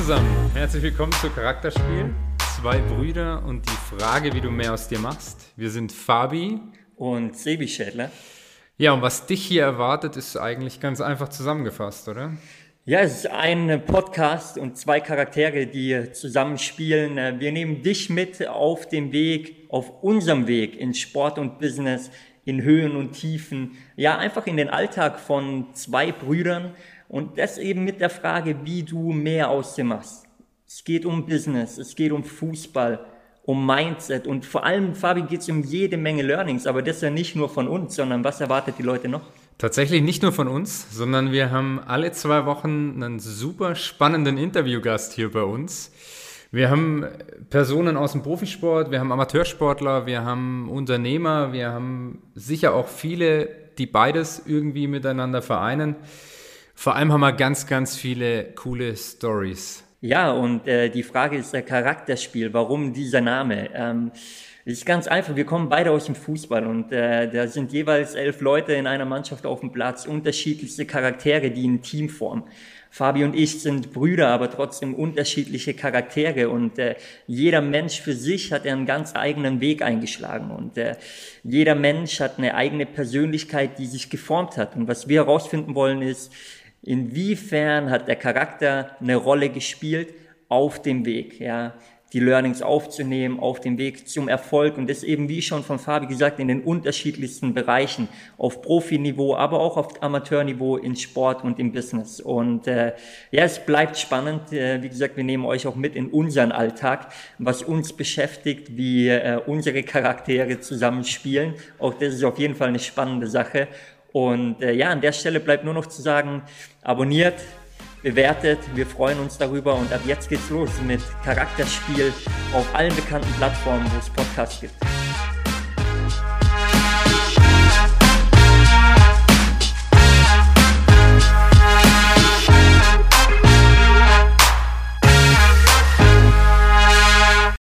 zusammen, herzlich willkommen zu Charakterspiel. Zwei Brüder und die Frage, wie du mehr aus dir machst. Wir sind Fabi und Sebi Schädler. Ja, und was dich hier erwartet, ist eigentlich ganz einfach zusammengefasst, oder? Ja, es ist ein Podcast und zwei Charaktere, die zusammenspielen. Wir nehmen dich mit auf dem Weg, auf unserem Weg in Sport und Business, in Höhen und Tiefen, ja, einfach in den Alltag von zwei Brüdern und das eben mit der Frage, wie du mehr aus dir machst. Es geht um Business, es geht um Fußball, um Mindset und vor allem, Fabi, geht es um jede Menge Learnings, aber das ja nicht nur von uns, sondern was erwartet die Leute noch? Tatsächlich nicht nur von uns, sondern wir haben alle zwei Wochen einen super spannenden Interviewgast hier bei uns. Wir haben Personen aus dem Profisport, wir haben Amateursportler, wir haben Unternehmer, wir haben sicher auch viele, die beides irgendwie miteinander vereinen. Vor allem haben wir ganz, ganz viele coole Stories. Ja, und äh, die Frage ist der Charakterspiel. Warum dieser Name? Ähm, ist ganz einfach. Wir kommen beide aus dem Fußball und äh, da sind jeweils elf Leute in einer Mannschaft auf dem Platz, unterschiedlichste Charaktere, die ein Team formen. Fabi und ich sind Brüder, aber trotzdem unterschiedliche Charaktere und äh, jeder Mensch für sich hat einen ganz eigenen Weg eingeschlagen und äh, jeder Mensch hat eine eigene Persönlichkeit, die sich geformt hat. Und was wir herausfinden wollen ist, Inwiefern hat der Charakter eine Rolle gespielt auf dem Weg, ja, die Learnings aufzunehmen, auf dem Weg zum Erfolg und das eben, wie schon von Fabi gesagt, in den unterschiedlichsten Bereichen, auf Profiniveau, aber auch auf Amateurniveau, in Sport und im Business. Und äh, ja, es bleibt spannend. Äh, wie gesagt, wir nehmen euch auch mit in unseren Alltag, was uns beschäftigt, wie äh, unsere Charaktere zusammenspielen. Auch das ist auf jeden Fall eine spannende Sache. Und äh, ja, an der Stelle bleibt nur noch zu sagen, abonniert, bewertet. Wir freuen uns darüber und ab jetzt geht's los mit Charakterspiel auf allen bekannten Plattformen, wo es Podcasts gibt.